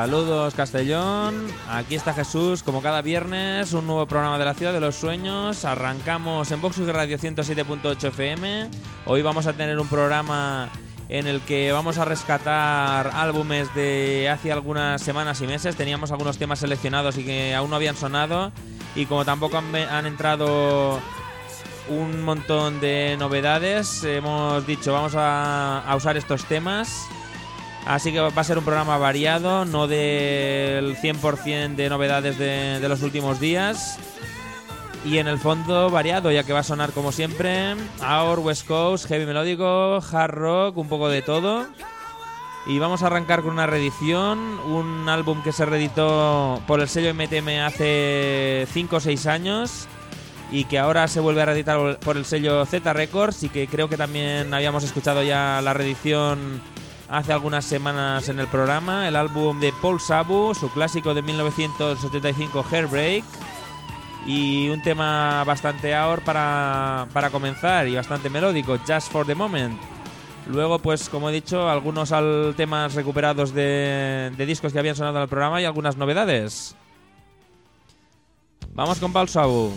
Saludos Castellón, aquí está Jesús, como cada viernes, un nuevo programa de la Ciudad de los Sueños. Arrancamos en Vox Radio 107.8 FM. Hoy vamos a tener un programa en el que vamos a rescatar álbumes de hace algunas semanas y meses. Teníamos algunos temas seleccionados y que aún no habían sonado. Y como tampoco han, entrado un montón de novedades, hemos dicho vamos a usar estos temas. Así que va a ser un programa variado, no del 100% de novedades de, los últimos días. Y en el fondo variado, ya que va a sonar como siempre, Our West Coast, heavy melódico, hard rock, un poco de todo. Y vamos a arrancar con una reedición, un álbum que se reeditó por el sello MTM hace 5 o 6 años y que ahora se vuelve a reeditar por el sello Z Records y que creo que también habíamos escuchado ya la reedición hace algunas semanas en el programa, el álbum de Paul Sabu, su clásico de 1975 Hairbreak y un tema bastante ahora para, para comenzar y bastante melódico, Just for the Moment. Luego, pues como he dicho, algunos al- temas recuperados de, de discos que habían sonado en el programa y algunas novedades. Vamos con Paul Sabu.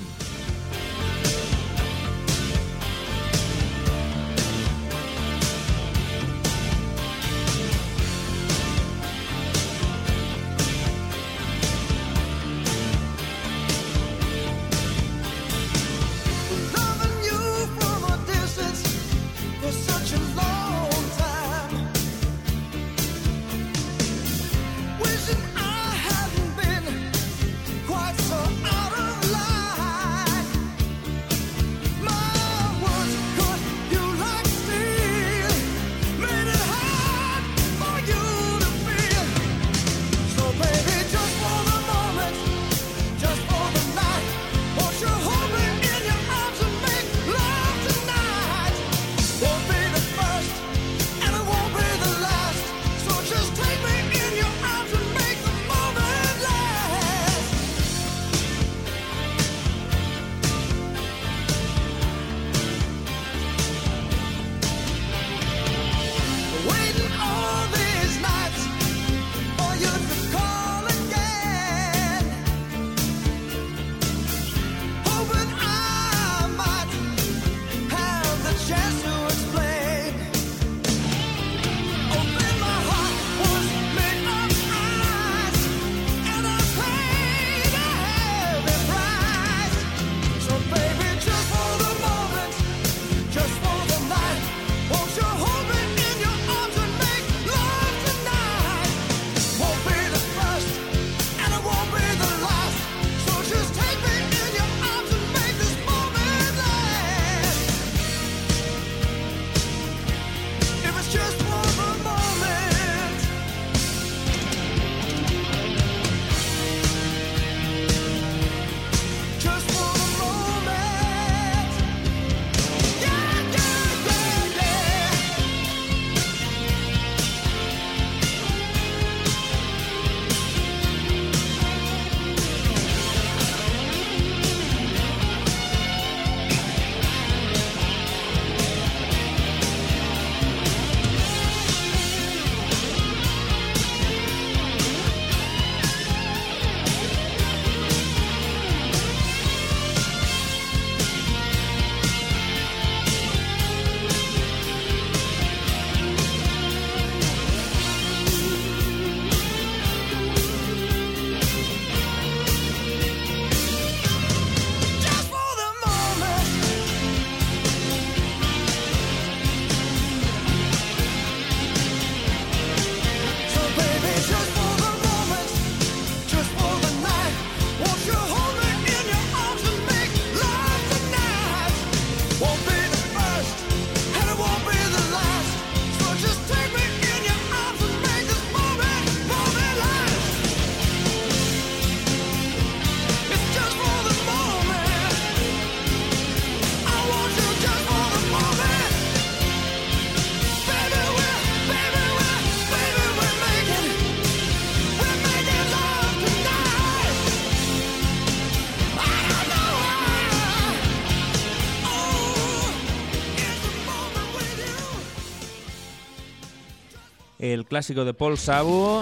Clásico de Paul Sabu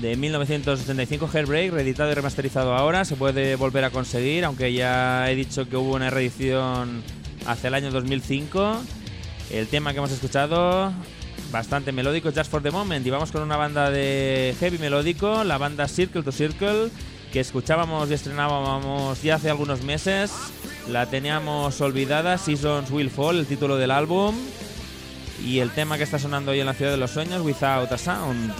de 1975 Hellbreak, reeditado y remasterizado ahora, se puede volver a conseguir, aunque ya he dicho que hubo una reedición hacia el año 2005. El tema que hemos escuchado, bastante melódico, Just for the Moment, y vamos con una banda de heavy melódico, la banda Circle to Circle, que escuchábamos y estrenábamos ya hace algunos meses. La teníamos olvidada, Seasons Will Fall, el título del álbum. Y el tema que está sonando hoy en la ciudad de los sueños, Without a Sound.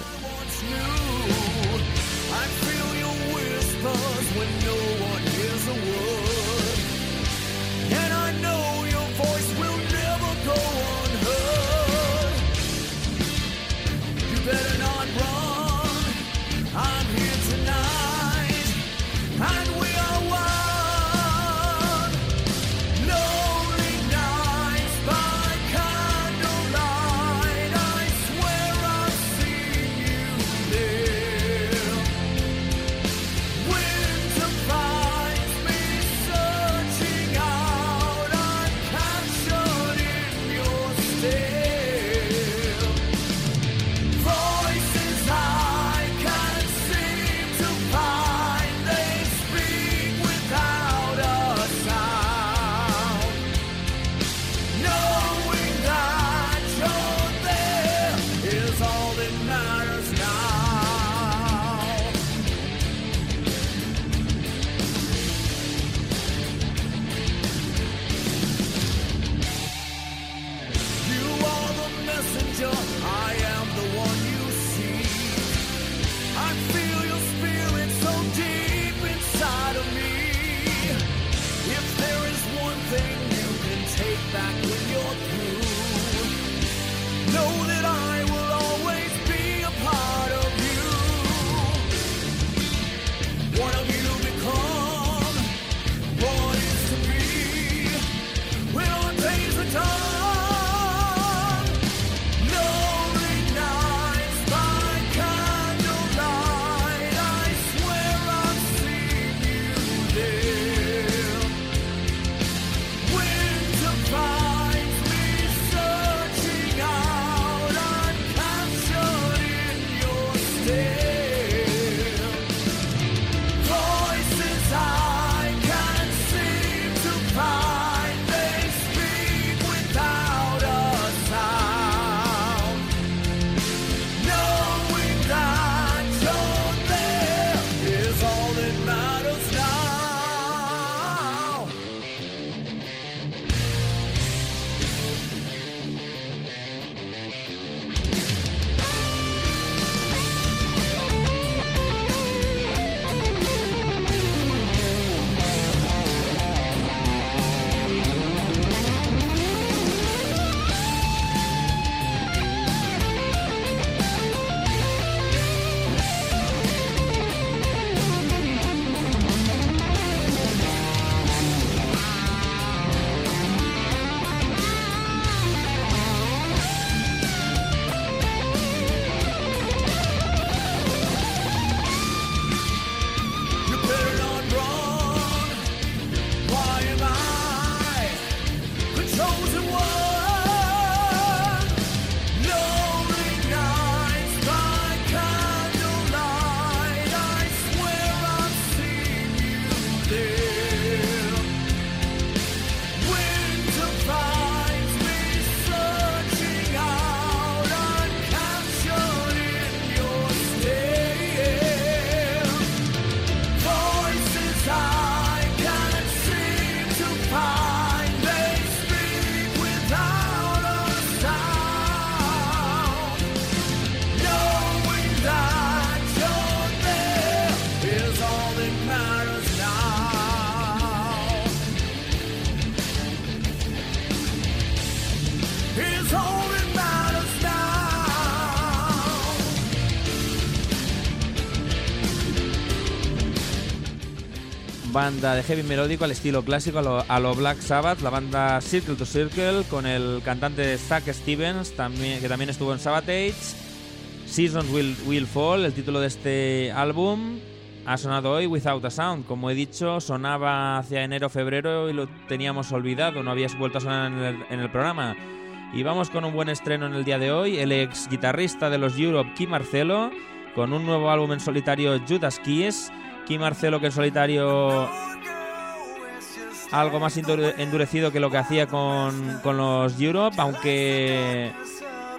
Banda de heavy melódico al estilo clásico, a lo, a lo Black Sabbath, la banda Circle to Circle, con el cantante Zack Stevens, también, que también estuvo en Sabotage. Seasons Will, Will Fall, el título de este álbum, ha sonado hoy Without a Sound. Como he dicho, sonaba hacia enero-febrero y lo teníamos olvidado, no había vuelto a sonar en el, en el programa. Y vamos con un buen estreno en el día de hoy, el ex guitarrista de los Europe, Kim Marcelo, con un nuevo álbum en solitario, Judas Kiss. Kim Marcelo que en solitario algo más endure- endurecido que lo que hacía con, con los Europe, aunque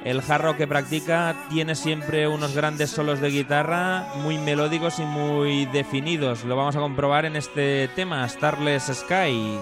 el hard rock que practica tiene siempre unos grandes solos de guitarra muy melódicos y muy definidos. Lo vamos a comprobar en este tema, Starless Sky.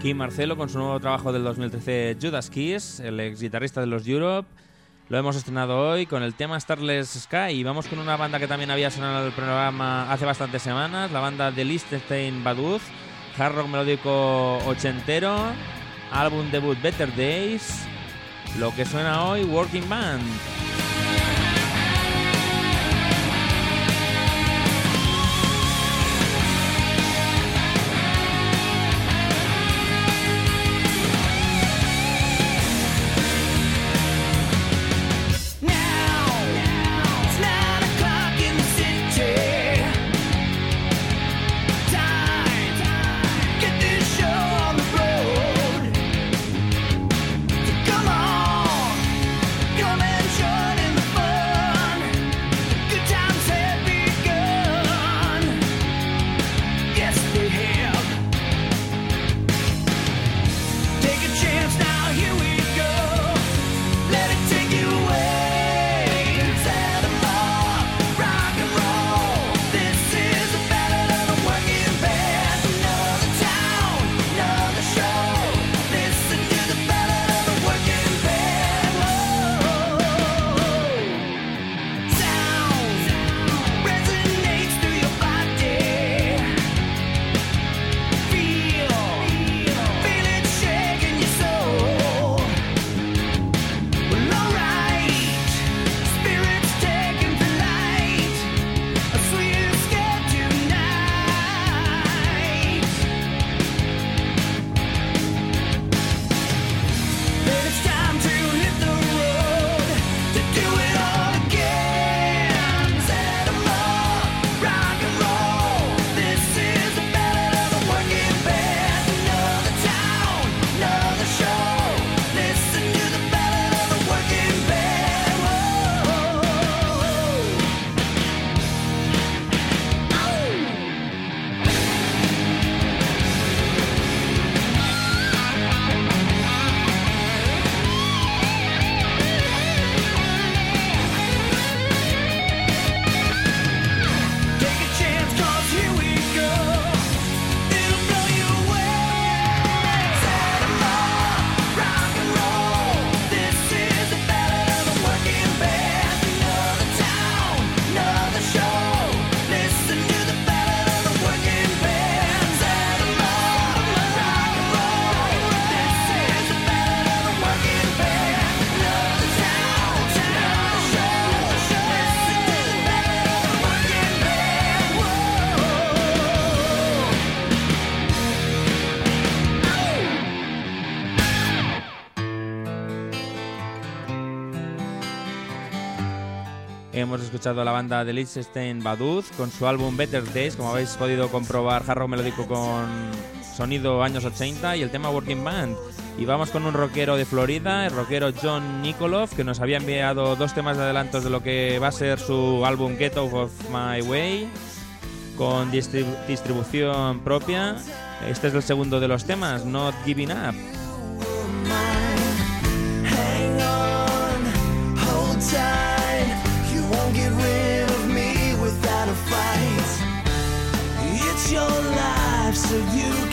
Kim Marcelo con su nuevo trabajo del 2013 Judas Kiss, el ex guitarrista de los Europe. Lo hemos estrenado hoy con el tema Starless Sky y vamos con una banda que también había sonado en el programa hace bastantes semanas, la banda de Liechtenstein Baduz, hard rock melódico ochentero, álbum debut Better Days, lo que suena hoy Working Band. Escuchado a la banda de Liechtenstein Baduz con su álbum Better Days, como habéis podido comprobar, hard rock melódico con sonido años 80 y el tema Working Band. Y vamos con un rockero de Florida, el rockero John Nikolov, que nos había enviado dos temas de adelantos de lo que va a ser su álbum Get Out of My Way, con distribu- distribución propia. Este es el segundo de los temas, Not Giving Up. So you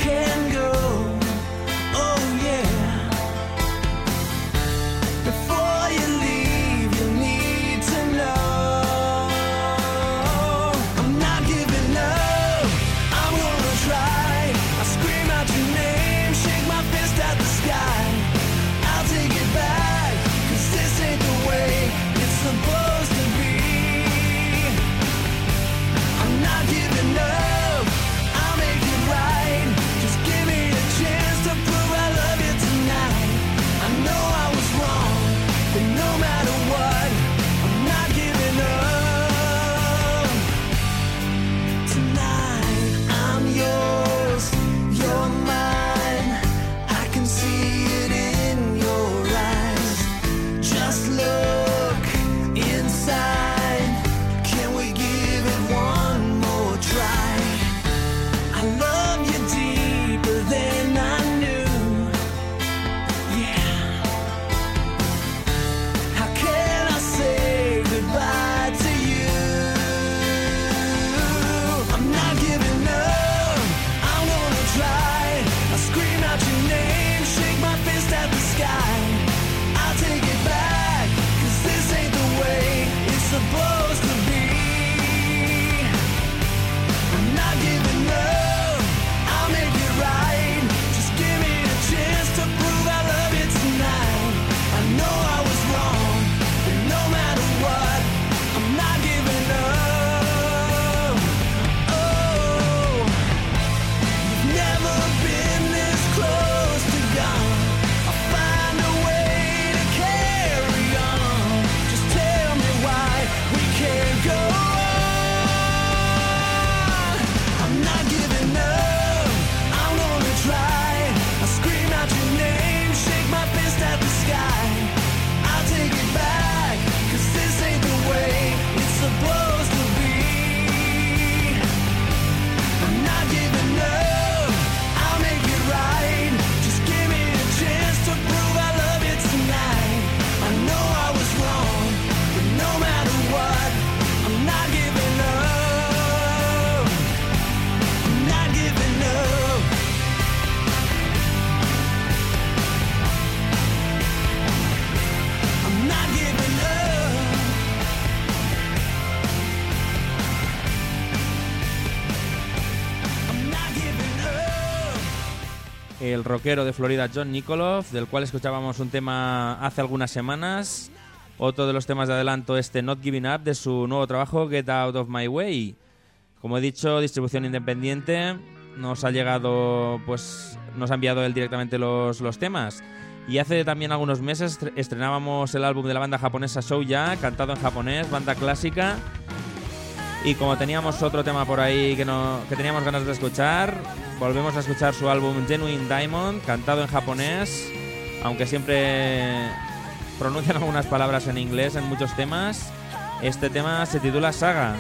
rockero de Florida John Nikolov, del cual escuchábamos un tema hace algunas semanas. Otro de los temas de adelanto, este Not Giving Up, de su nuevo trabajo Get Out of My Way. Como he dicho, distribución independiente. Nos ha llegado, pues, nos ha enviado él directamente los, los temas. Y hace también algunos meses estre- estrenábamos el álbum de la banda japonesa Shouya, cantado en japonés, banda clásica. Y como teníamos otro tema por ahí que, no, que teníamos ganas de escuchar, volvemos a escuchar su álbum Genuine Diamond, cantado en japonés, aunque siempre pronuncian algunas palabras en inglés en muchos temas. Este tema se titula Saga.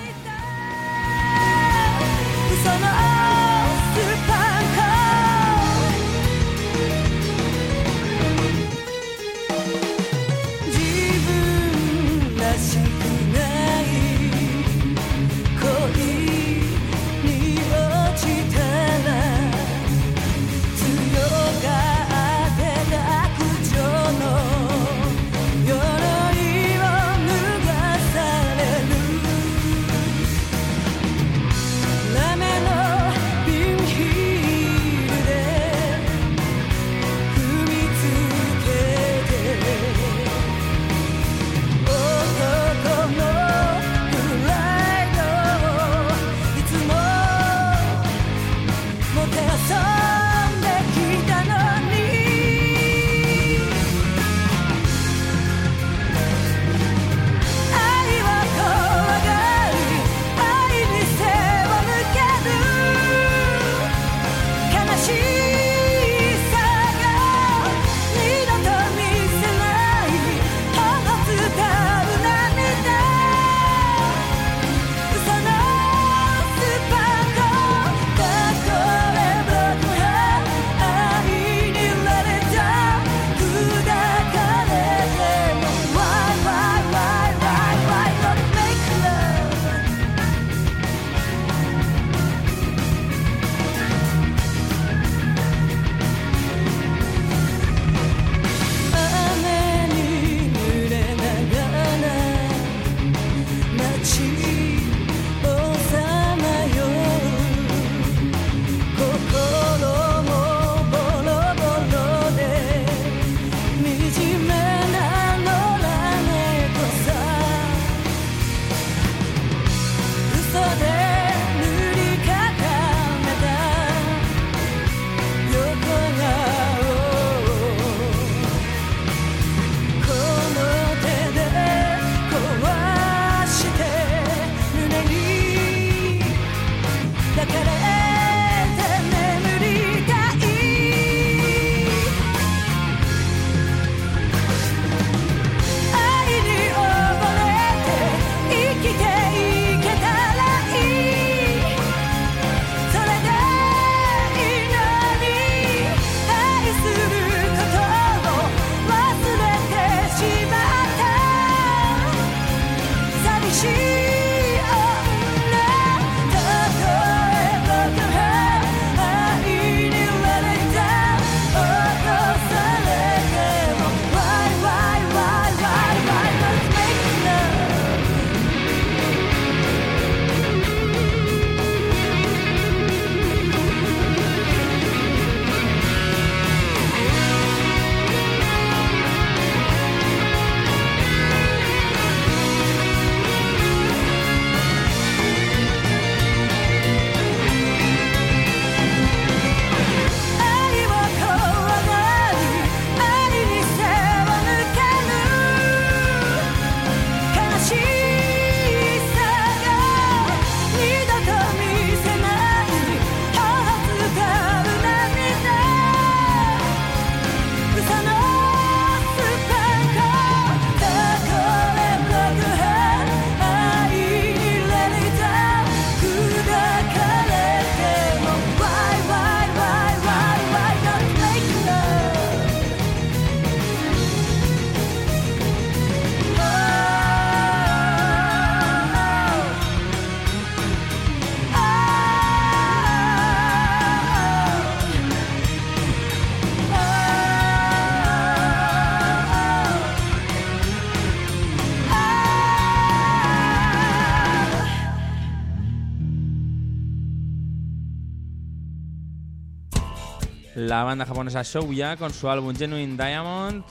la banda japonesa Shouya con su álbum Genuine Diamond.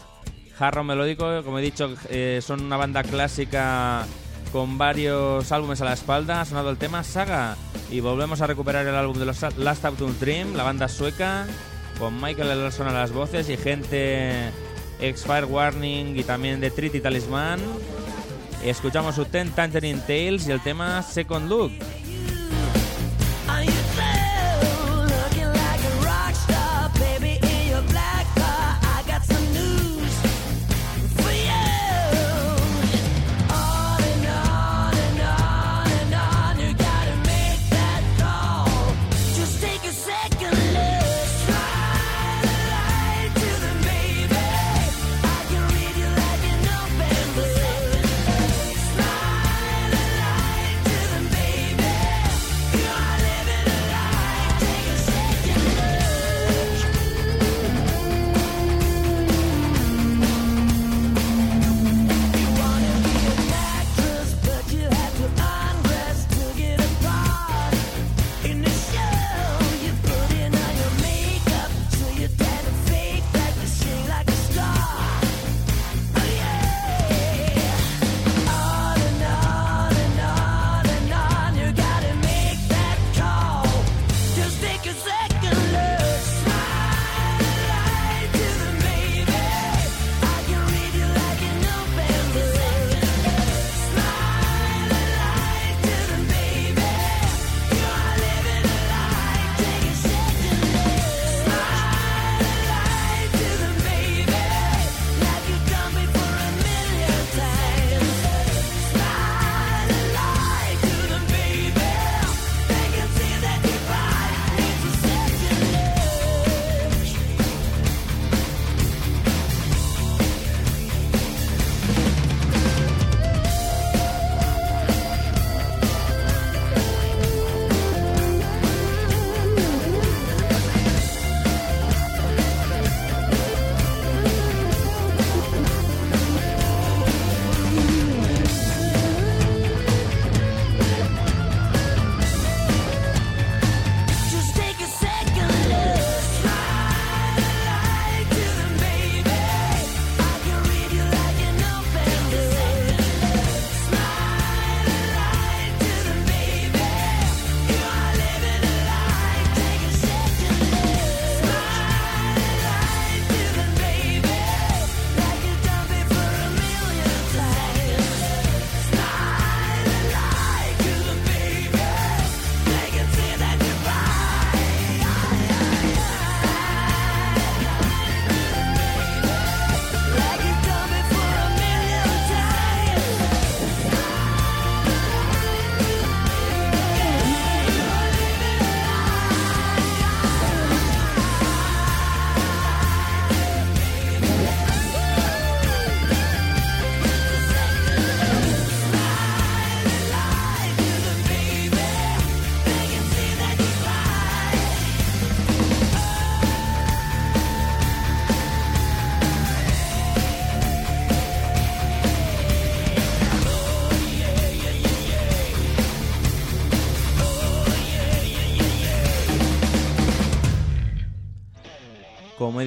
Jarro melódico, como he dicho, eh, son una banda clásica con varios álbumes a la espalda. Ha sonado el tema Saga y volvemos a recuperar el álbum de los Last Autumn Dream, la banda sueca, con Michael Elson a las voces y gente ex Fire Warning y también de Treaty Talisman. Escuchamos su Ten Tangerine Tales y el tema Second Look.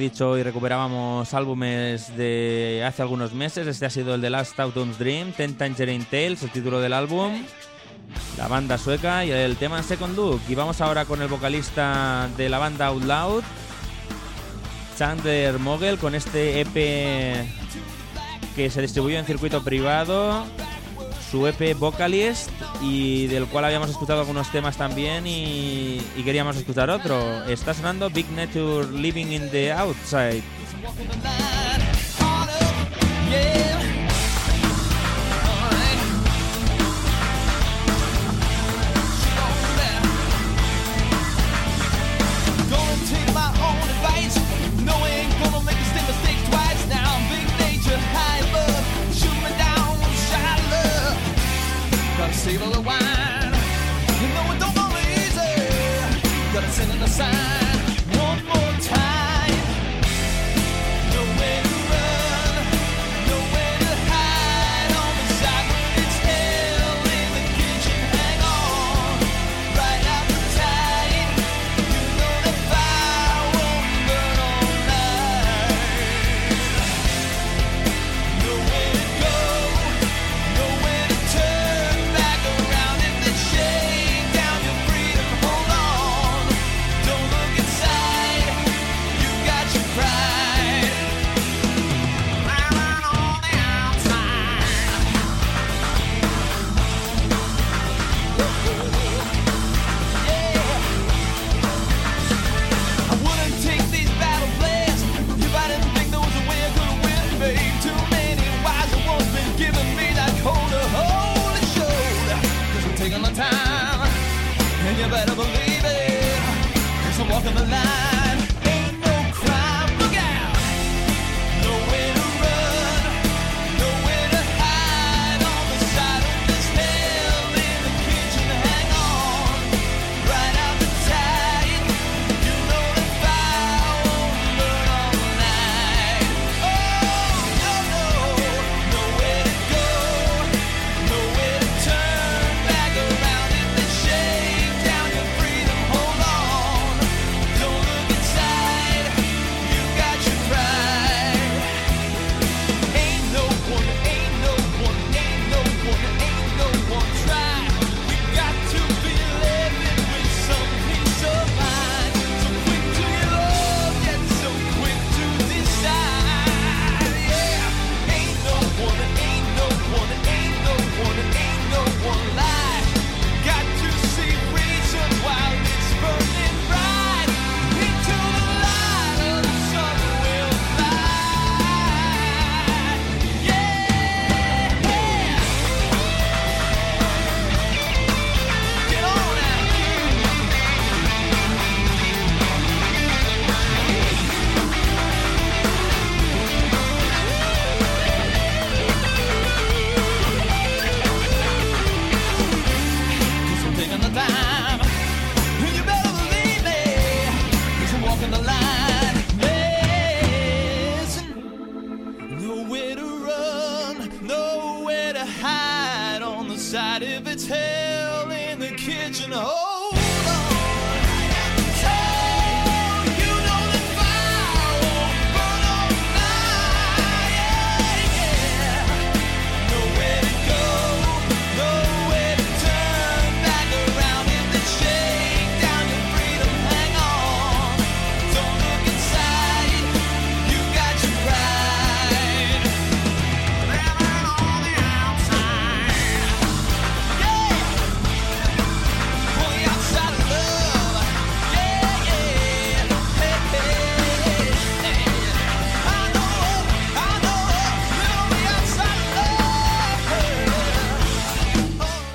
dicho, hoy recuperábamos álbumes de hace algunos meses. Este ha sido el de Last Autumn's Dream, Ten Tangerine Tales, el título del álbum. La banda sueca y el tema Second Look. Y vamos ahora con el vocalista de la banda Out Loud, Sander Mogel, con este EP que se distribuyó en circuito privado su EP Vocalist y del cual habíamos escuchado algunos temas también y, queríamos escuchar otro. Está sonando Big Nature Living in the Outside.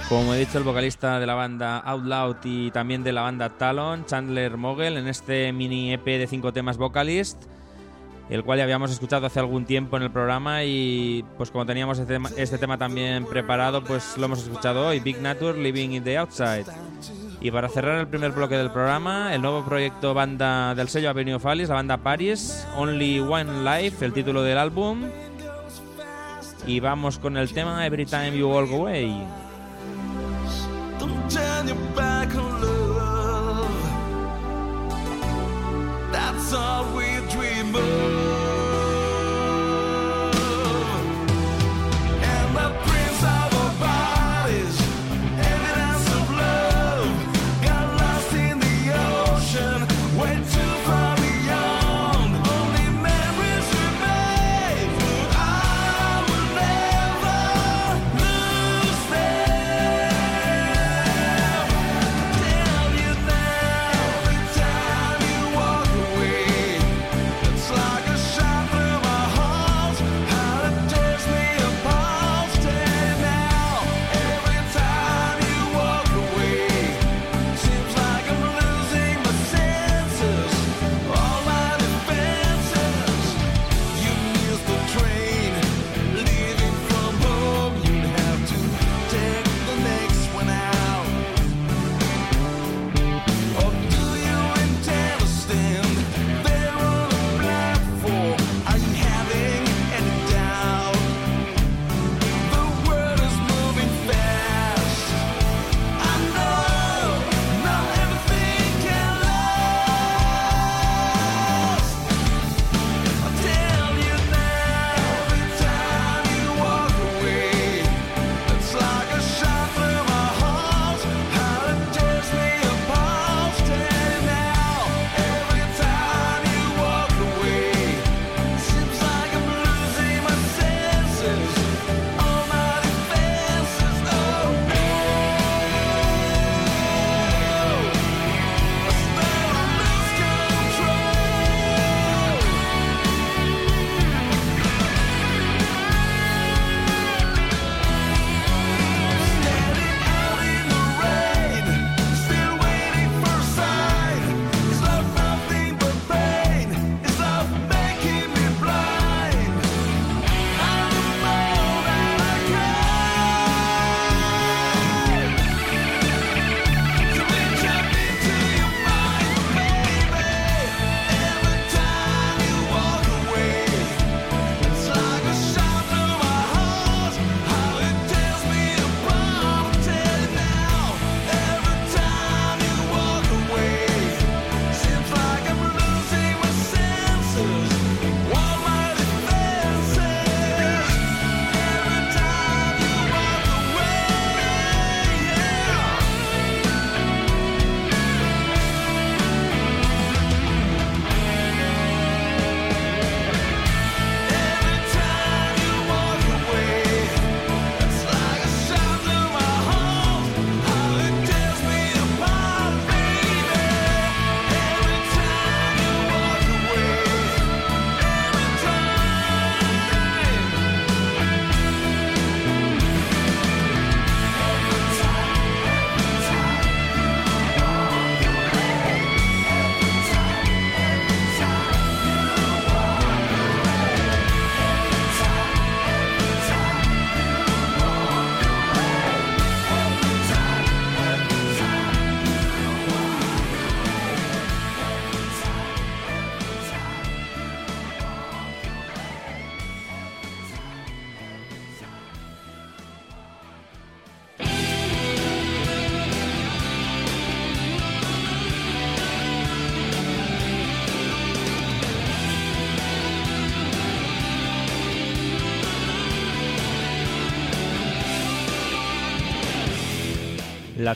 Como he dicho, el vocalista de la banda Out Loud y también de la banda Talon, Chandler Mogel, en este mini EP de cinco temas Vocalist, el cual ya habíamos escuchado hace algún tiempo en el programa y pues como teníamos este tema, este tema también preparado, pues lo hemos escuchado hoy, Big Nature Living in the Outside. Y para cerrar el primer bloque del programa, el nuevo proyecto banda del sello Avenue Fallis, la banda Paris, Only One Life, el título del álbum. Y vamos con el tema Every Time You Walk Away. turn your back on love. That's all we dream of.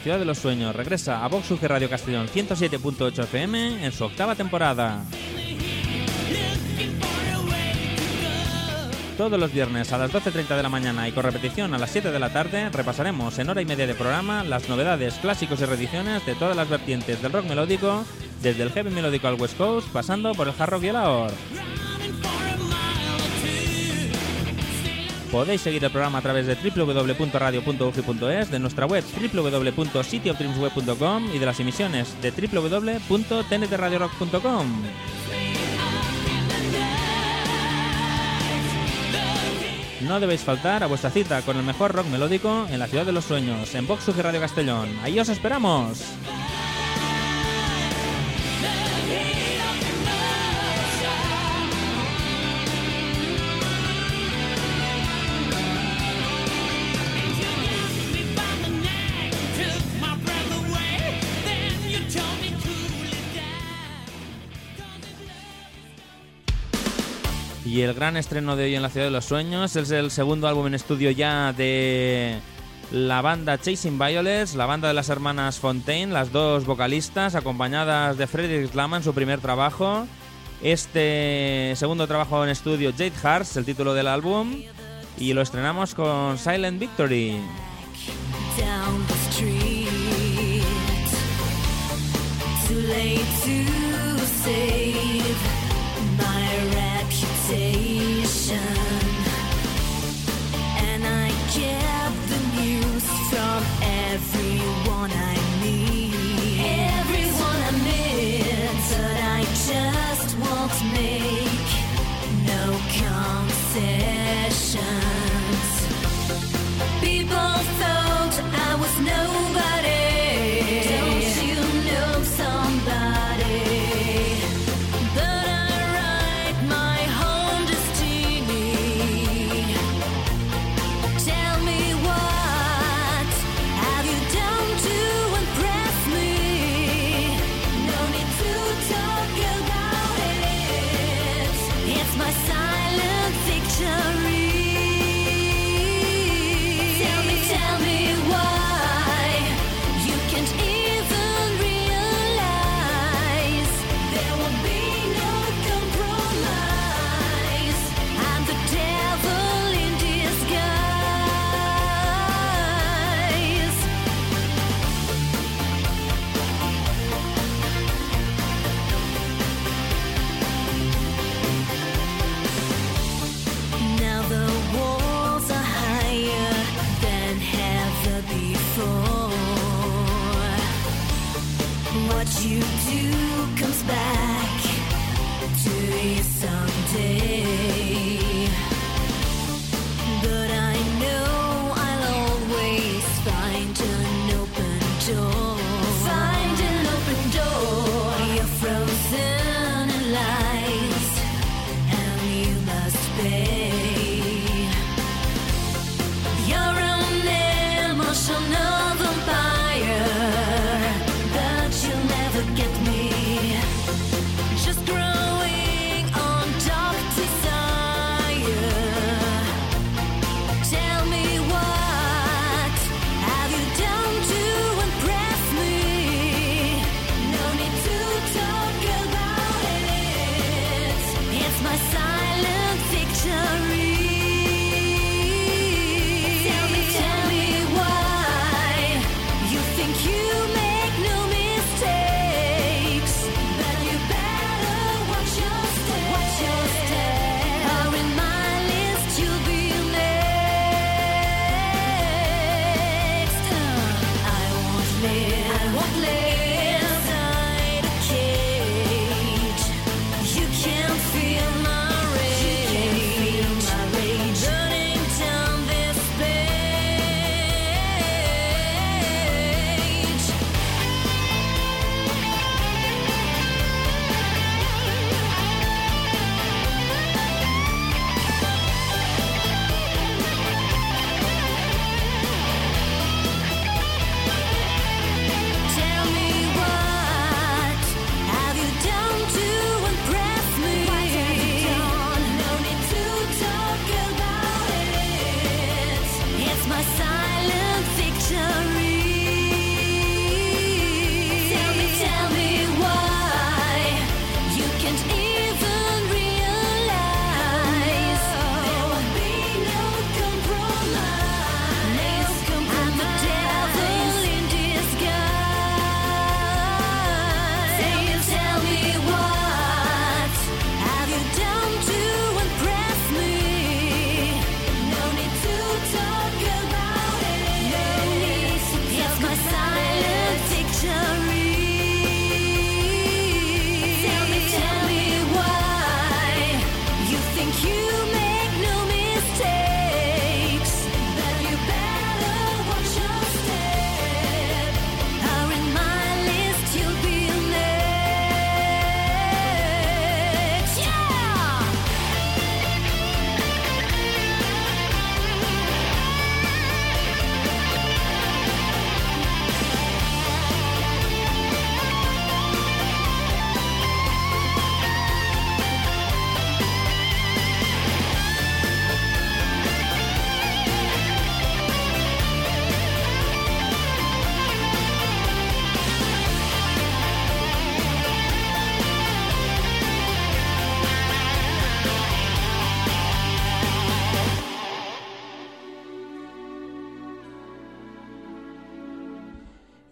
Ciudad de los sueños regresa a Vox UG Radio Castellón 107.8 FM en su octava temporada. Todos los viernes a las 12.30 de la mañana y con repetición a las 7 de la tarde repasaremos en hora y media de programa las novedades, clásicos y reediciones de todas las vertientes del rock melódico, desde el heavy melódico al West Coast, pasando por el hard rock y el ahor. Podéis seguir el programa a través de www.radio.ugi.es, de nuestra web www.cityofdreamsweb.com y de las emisiones de www.tntradiorock.com. No debéis faltar a vuestra cita con el mejor rock melódico en la ciudad de los sueños, en Vox Radio Castellón. Ahí os esperamos. Y el gran estreno de hoy en la Ciudad de los Sueños es el segundo álbum en estudio ya de la banda Chasing Violets, la banda de las hermanas Fontaine, las dos vocalistas, acompañadas de Frederick Slama en su primer trabajo. Este segundo trabajo en estudio, Jade Hearts, el título del álbum. Y lo estrenamos con Silent Victory.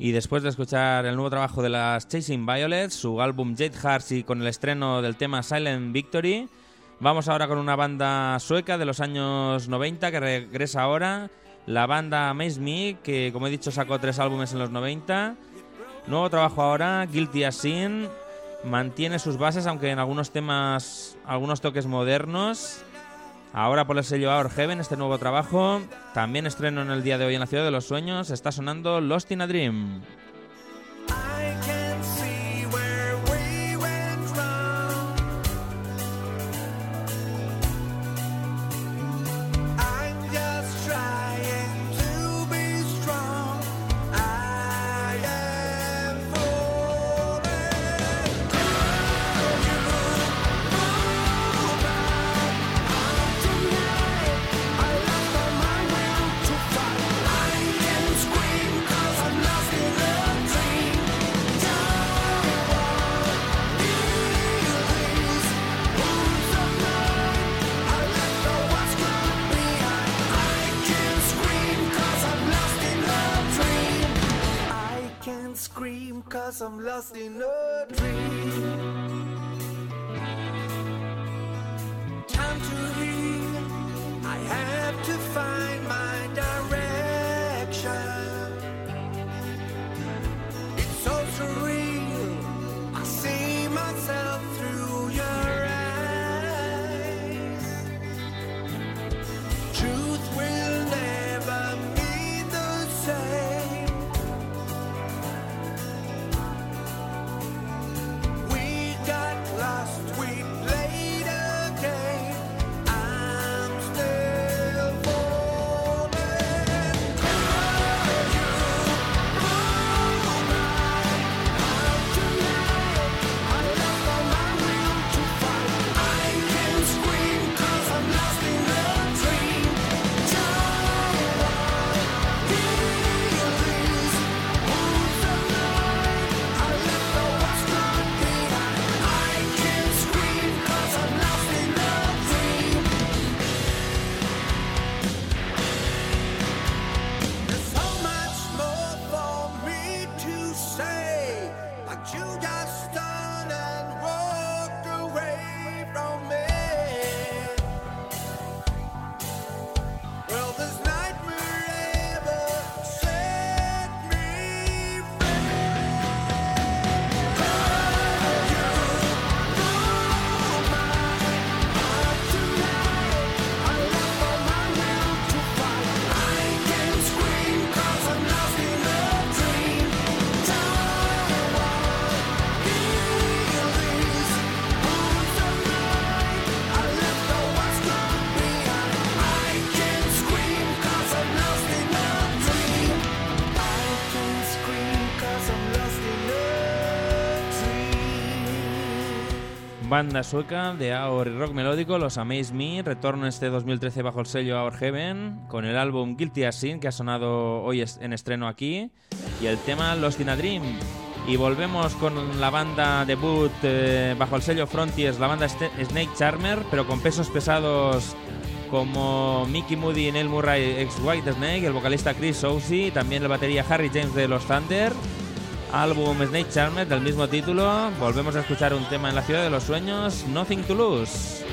Y después de escuchar el nuevo trabajo de las Chasing Violets, su álbum Jade Hearts y con el estreno del tema Silent Victory, vamos ahora con una banda sueca de los años 90 que regresa ahora, la banda Amaze Me, que como he dicho sacó tres álbumes en los 90. Nuevo trabajo ahora, Guilty as Sin, mantiene sus bases aunque en algunos temas, algunos toques modernos. Ahora por el sello Our Heaven, este nuevo trabajo, también estreno en el día de hoy en la Ciudad de los Sueños, está sonando Lost in a Dream. 'Cause I'm lost in a dream. Time to heal. I have to find Banda sueca de y rock melódico, los Amaze Me, retorno este 2013 bajo el sello Our Heaven, con el álbum Guilty as Sin, que ha sonado hoy en estreno aquí, y el tema Lost in a Dream. Y volvemos con la banda debut eh, bajo el sello Frontiers, la banda Snake Charmer, pero con pesos pesados como Mickey Moody Neil Murray, ex White Snake, el vocalista Chris Soucy, también el batería Harry James de los Thunder, álbum Snake Charmer del mismo título. Volvemos a escuchar un tema en la ciudad de los sueños, Nothing to Lose.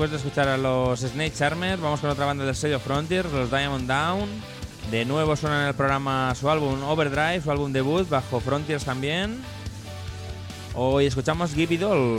después de escuchar a los Snake Charmer, vamos con otra banda del sello Frontier, los Diamond Down. De nuevo suena en el programa su álbum Overdrive, su álbum debut, bajo Frontiers también. Hoy escuchamos Give It All.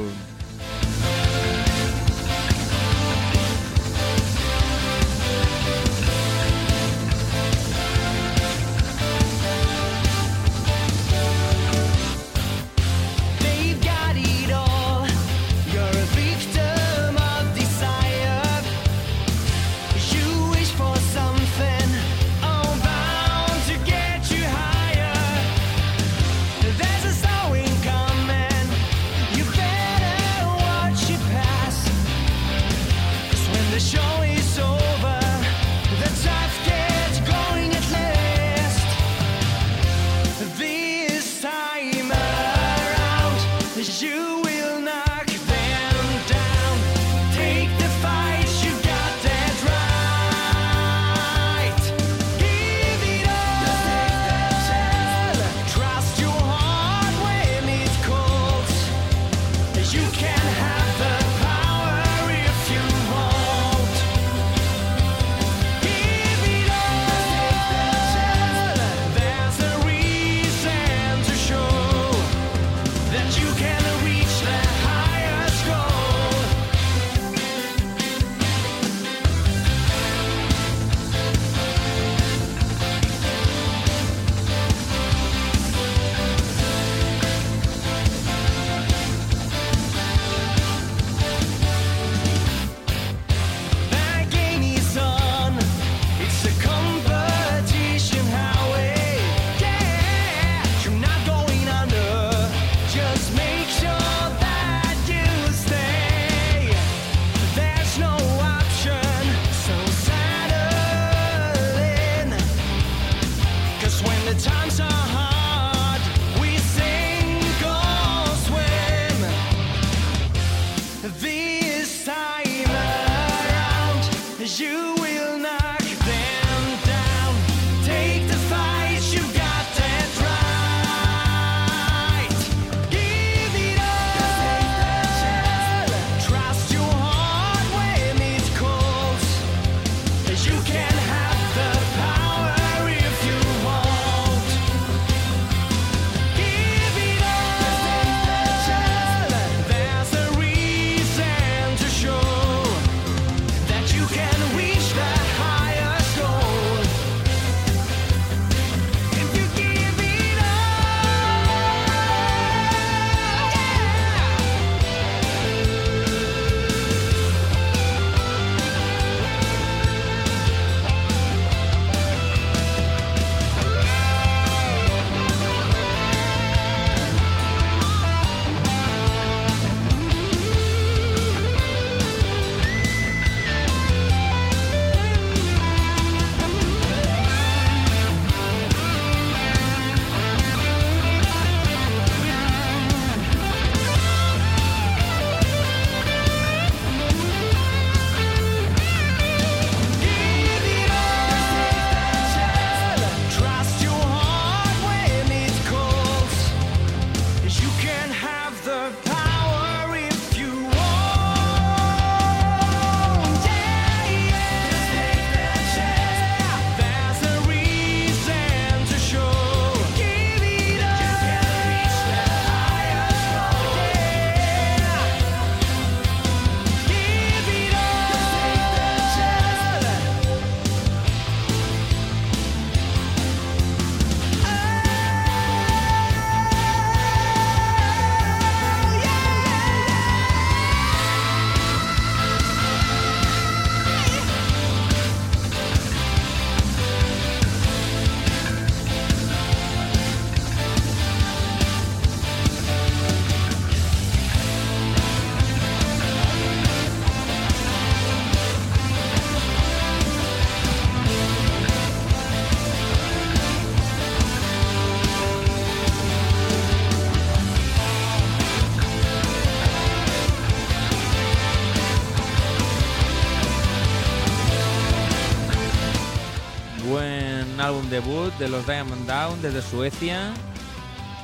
de los Diamond Down desde Suecia.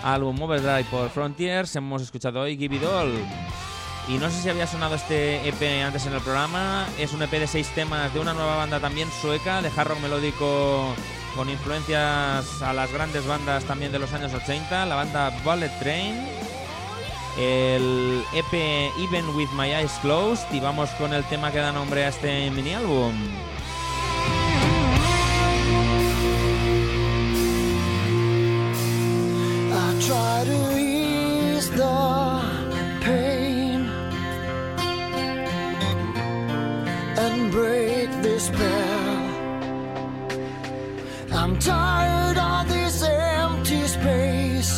Álbum Overdrive por Frontiers. Hemos escuchado hoy Give It All. Y no sé si había sonado este EP antes en el programa. Es un EP de seis temas de una nueva banda también sueca, de hard rock melódico con influencias a las grandes bandas también de los años 80, la banda Bullet Train. El EP Even With My Eyes Closed y vamos con el tema que da nombre a este mini álbum. Try to ease the pain and break this spell. I'm tired of this empty space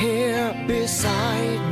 here beside me.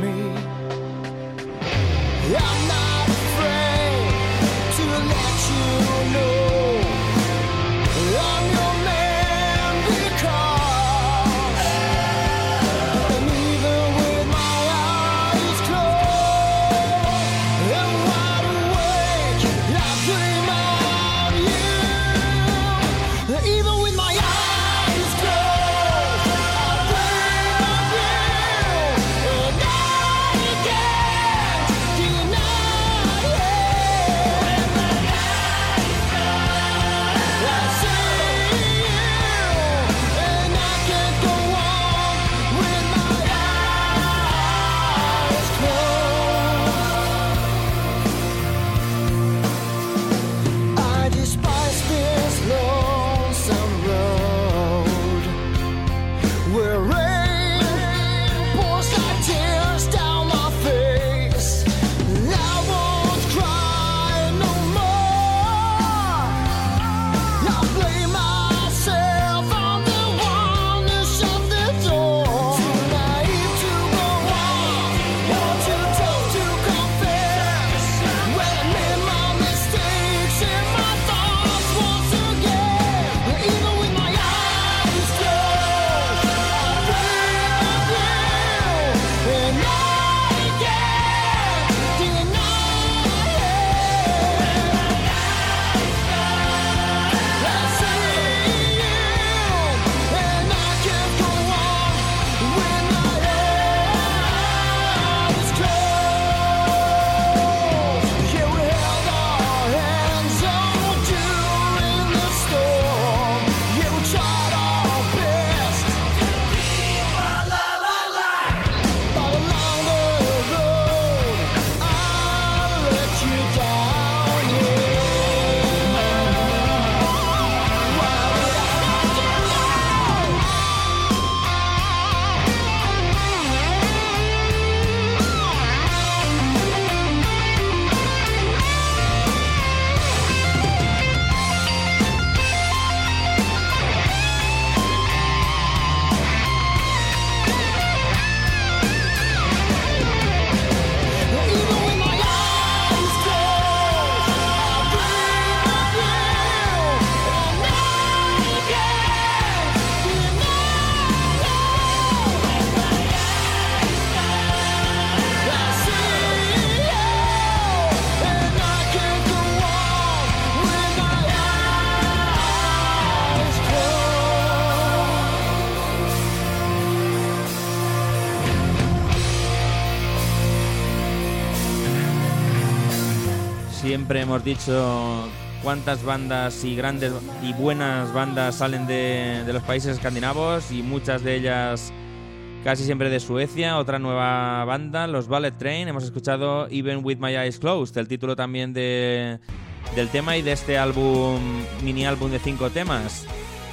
Siempre hemos dicho cuántas bandas y grandes y buenas bandas salen de, los países escandinavos y muchas de ellas casi siempre de Suecia. Otra nueva banda, los Ballet Train. Hemos escuchado Even With My Eyes Closed, el título también de, del tema y de este álbum, mini álbum de cinco temas.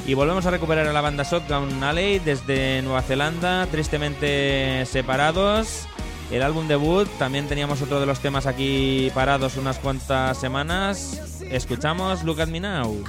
Y volvemos a recuperar a la banda Shotgun Alley desde Nueva Zelanda, tristemente separados. El álbum debut, también teníamos otro de los temas aquí parados unas cuantas semanas. Escuchamos Look at Me Now.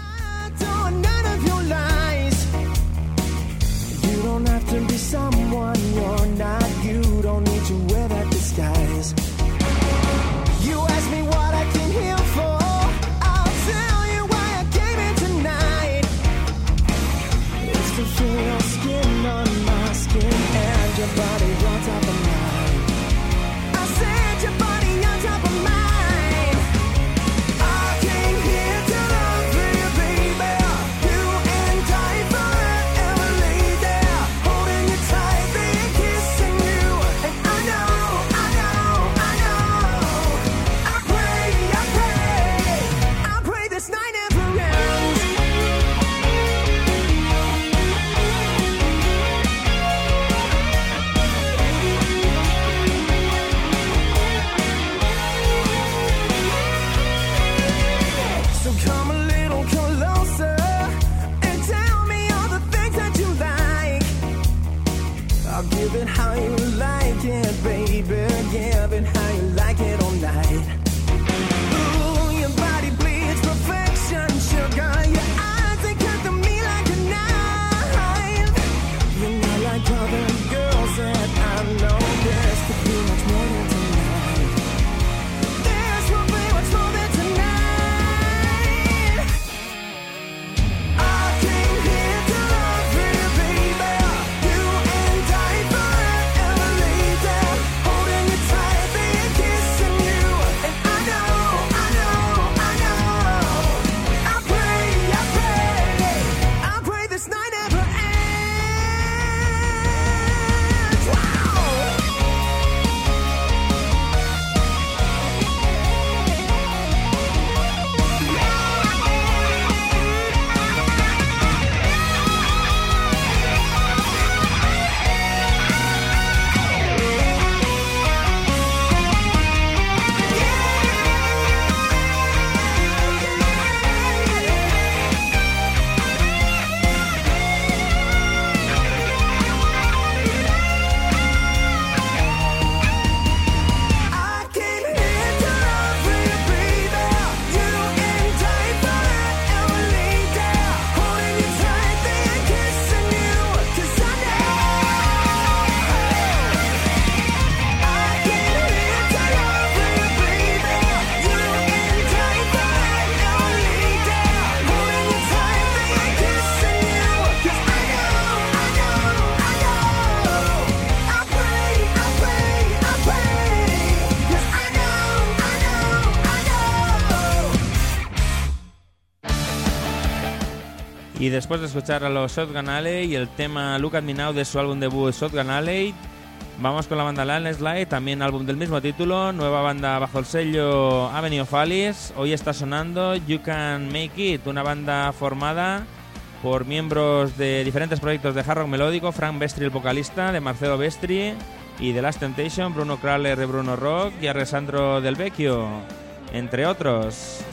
Y después de escuchar a los Shotgun Alley y el tema Look at Me Now de su álbum debut Shotgun Alley, vamos con la banda Landslide, también álbum del mismo título, nueva banda bajo el sello Avenue of Alice. Hoy está sonando You Can Make It, una banda formada por miembros de diferentes proyectos de hard rock melódico, Frank Bestri el vocalista, de Marcelo Bestri y de Last Temptation, Bruno Kraler de Bruno Rock y Alessandro Del Vecchio, entre otros.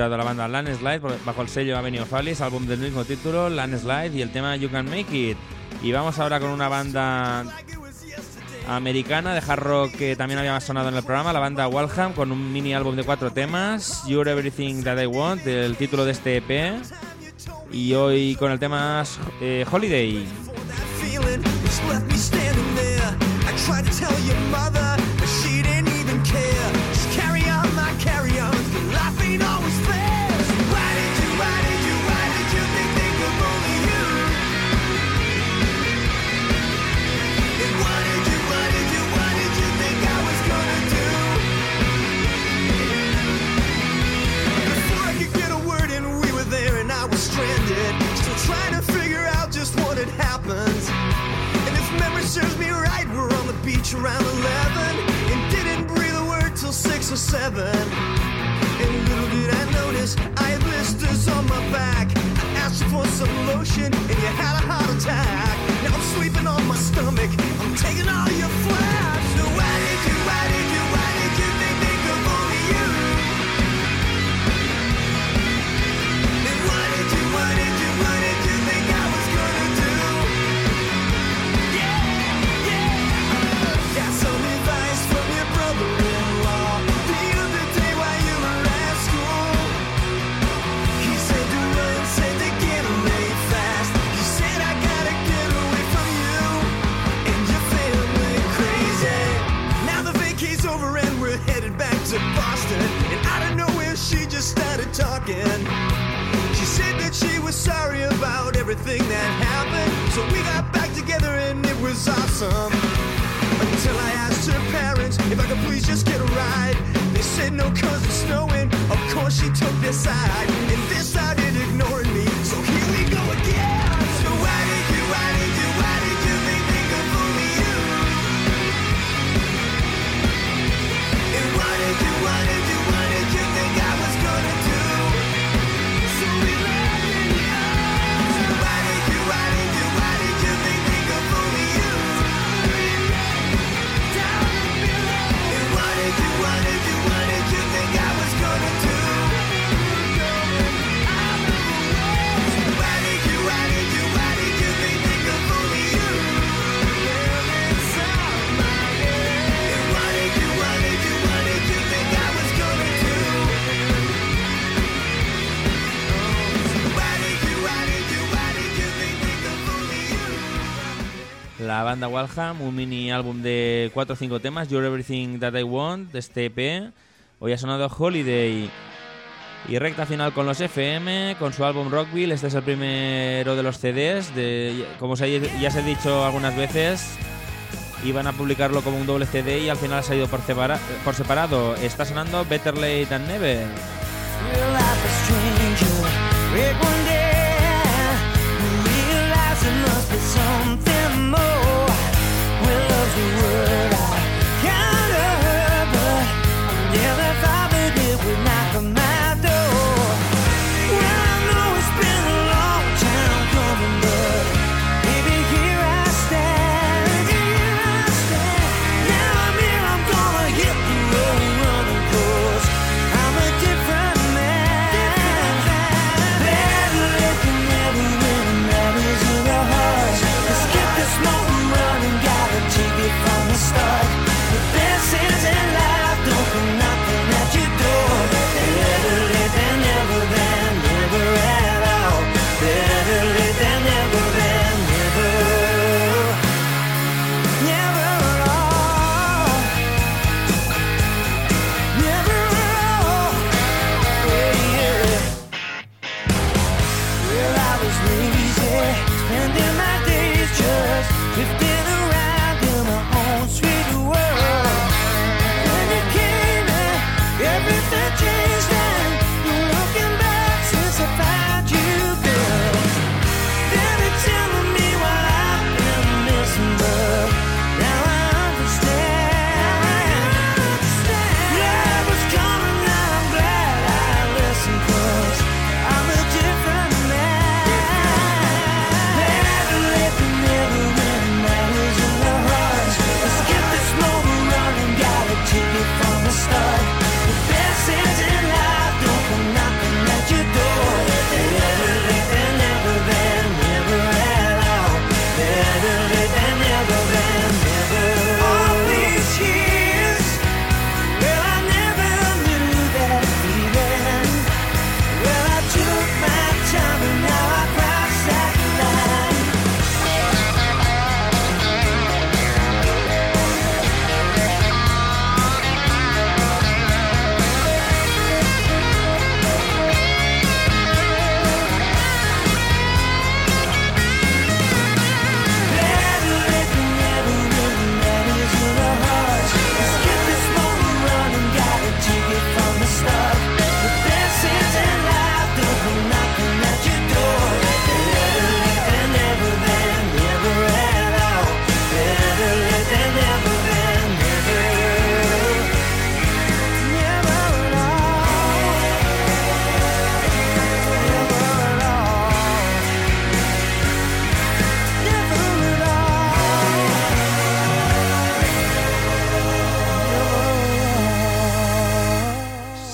escuchado a la banda Landslide bajo el sello Avenue of Alice, álbum del mismo título, Landslide y el tema You Can Make It. Y vamos ahora con una banda americana de hard rock que también había sonado en el programa, la banda Walham, con un mini álbum de cuatro temas, You're Everything That I Want, el título de este EP, y hoy con el tema eh, Holiday. banda Walham, un mini álbum de 4 o 5 temas, You're Everything That I Want, este EP. Hoy ha sonado Holiday. Y recta final con los FM, con su álbum Rockville. Este es el primero de los CDs. Como ya se ha dicho algunas veces, iban a publicarlo como un doble CD y al final ha salido por, por separado. Está sonando Better Late Than Never.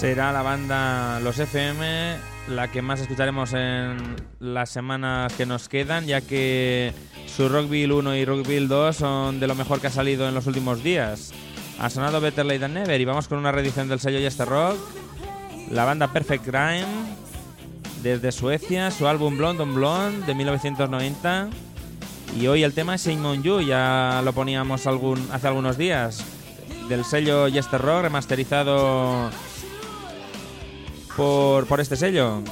Será la banda Los FM la que más escucharemos en las semanas que nos quedan, ya que su Rockville 1 y Rockville 2 son de lo mejor que ha salido en los últimos días. Ha sonado Better Late Than Never y vamos con una reedición del sello Yester Rock, la banda Perfect Crime, desde Suecia, su álbum Blonde on Blonde de 1990. Y hoy el tema es Simon Yu, ya lo poníamos algún, hace algunos días, del sello Yester Rock, remasterizado por, por este sello.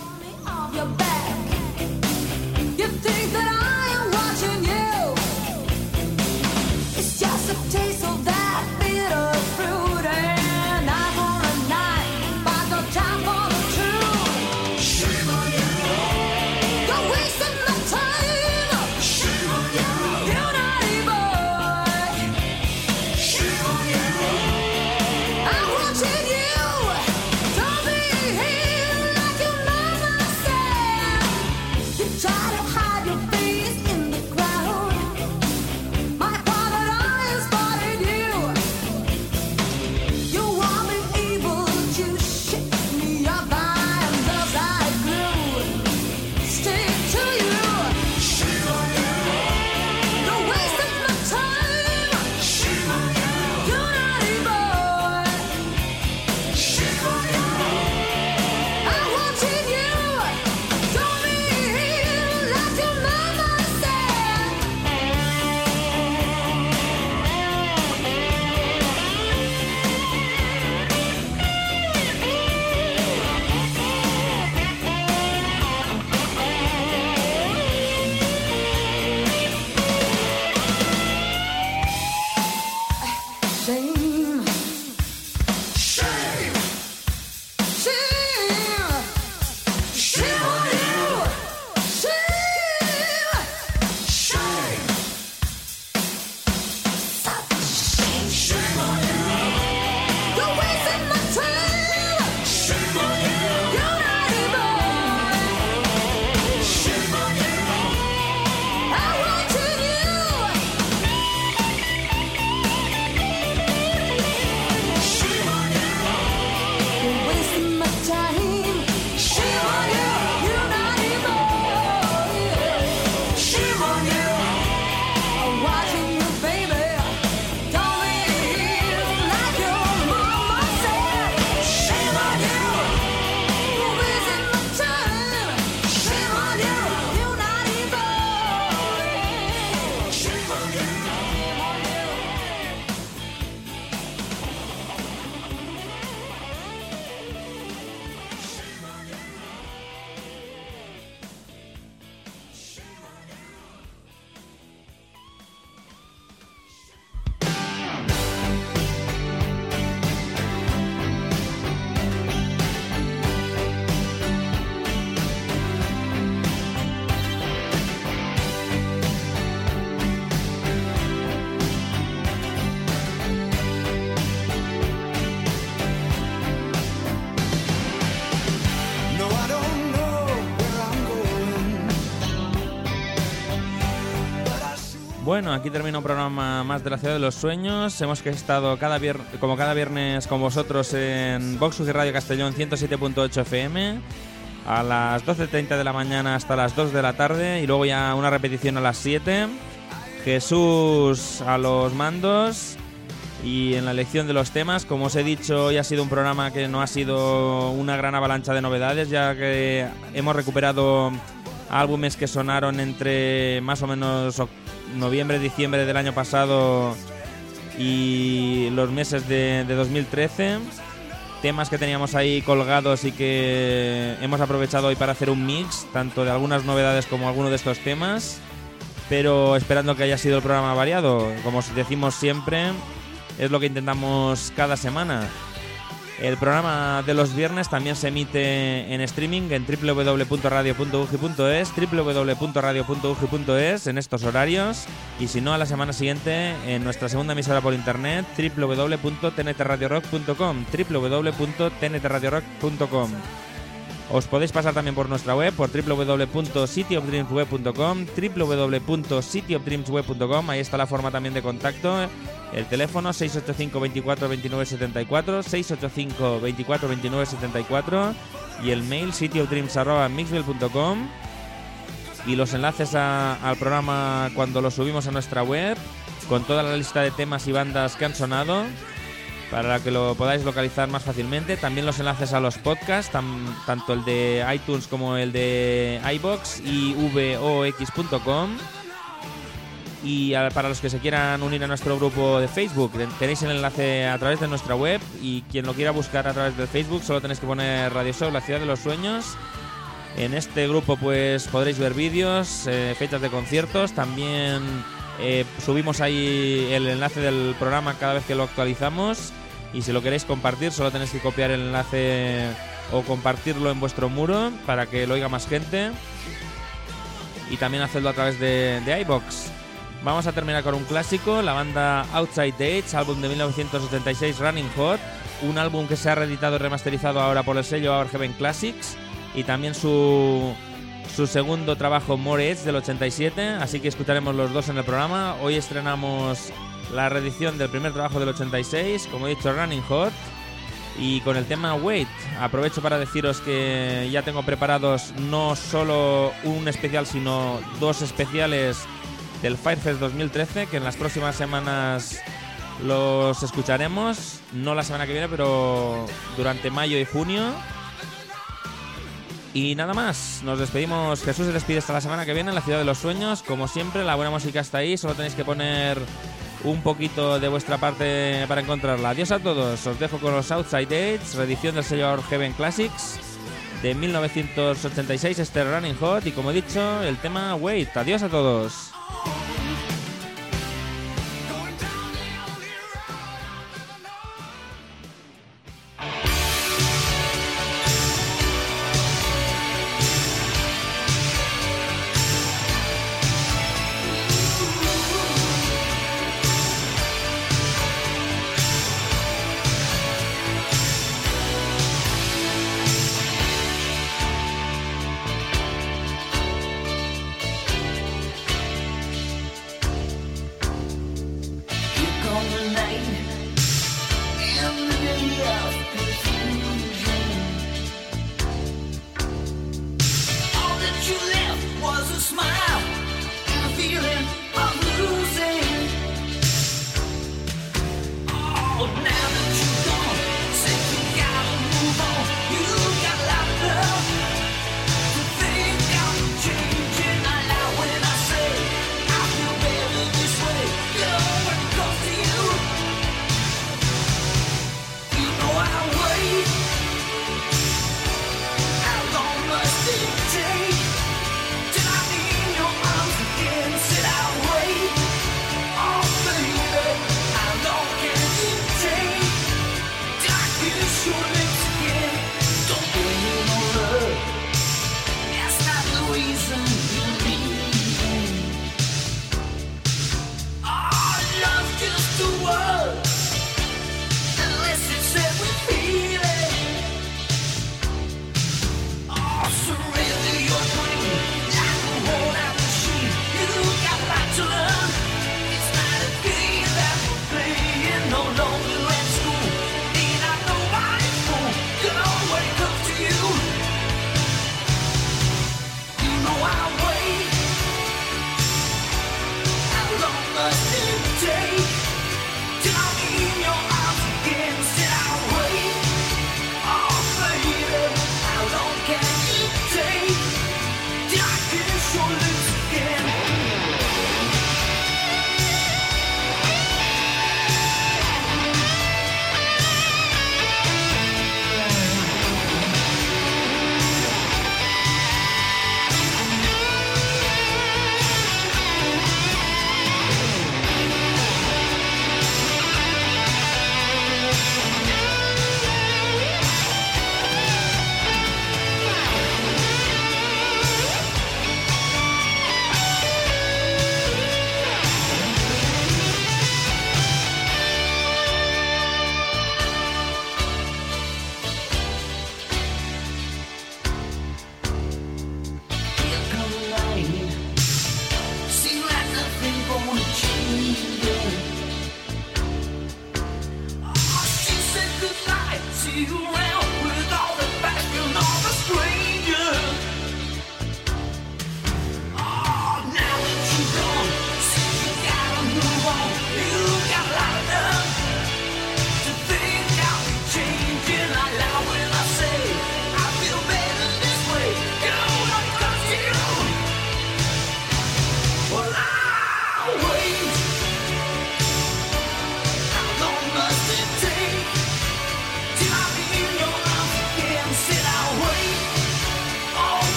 Bueno, aquí termina un programa más de la Ciudad de los Sueños. Hemos estado cada vier- como cada viernes con vosotros en Vox y Radio Castellón 107.8 FM a las 12.30 de la mañana hasta las 2 de la tarde y luego ya una repetición a las 7. Jesús a los mandos y en la elección de los temas. Como os he dicho, hoy ha sido un programa que no ha sido una gran avalancha de novedades, ya que hemos recuperado álbumes que sonaron entre más o menos noviembre, diciembre del año pasado y los meses de, de 2013. Temas que teníamos ahí colgados y que hemos aprovechado hoy para hacer un mix, tanto de algunas novedades como algunos de estos temas. Pero esperando que haya sido el programa variado. Como os decimos siempre, es lo que intentamos cada semana. El programa de los viernes también se emite en streaming en www.radio.ugi.es, www.radio.ugi.es en estos horarios y si no a la semana siguiente en nuestra segunda emisora por internet www.tntradiorock.com, www.tntradiorock.com. Os podéis pasar también por nuestra web, por www.cityofdreamsweb.com, www.cityofdreamsweb.com, ahí está la forma también de contacto, el teléfono 685 24 29 74, 685 24 29 74 y el mail cityofdreams.mixville.com y los enlaces a- al programa cuando lo subimos a nuestra web con toda la lista de temas y bandas que han sonado para que lo podáis localizar más fácilmente. También los enlaces a los podcasts, tanto el de iTunes como el de iBox y vox.com. Y para los que se quieran unir a nuestro grupo de Facebook, ten- tenéis el enlace a través de nuestra web y quien lo quiera buscar a través de Facebook solo tenéis que poner Radio Show, la ciudad de los sueños. En este grupo pues podréis ver vídeos, eh, fechas de conciertos, también eh, subimos ahí el enlace del programa cada vez que lo actualizamos y si lo queréis compartir solo tenéis que copiar el enlace o compartirlo en vuestro muro para que lo oiga más gente y también hacerlo a través de, de iBox. Vamos a terminar con un clásico, la banda Outside Dates, álbum de 1976 Running Hot, un álbum que se ha reeditado y remasterizado ahora por el sello Heaven Classics y también su, su segundo trabajo More Edge del 87, así que escucharemos los dos en el programa. Hoy estrenamos la reedición del primer trabajo del 86, como he dicho Running Hot, y con el tema Wait. Aprovecho para deciros que ya tengo preparados no solo un especial, sino dos especiales del Firefest 2013, que en las próximas semanas los escucharemos, no la semana que viene, pero durante mayo y junio. Y nada más, nos despedimos. Jesús se despide hasta la semana que viene en la ciudad de los sueños. Como siempre, la buena música está ahí, solo tenéis que poner un poquito de vuestra parte para encontrarla. Adiós a todos, os dejo con los Outside Dates, reedición del sello Our Heaven Classics de 1986, este Running Hot. Y como he dicho, el tema Wait. Adiós a todos.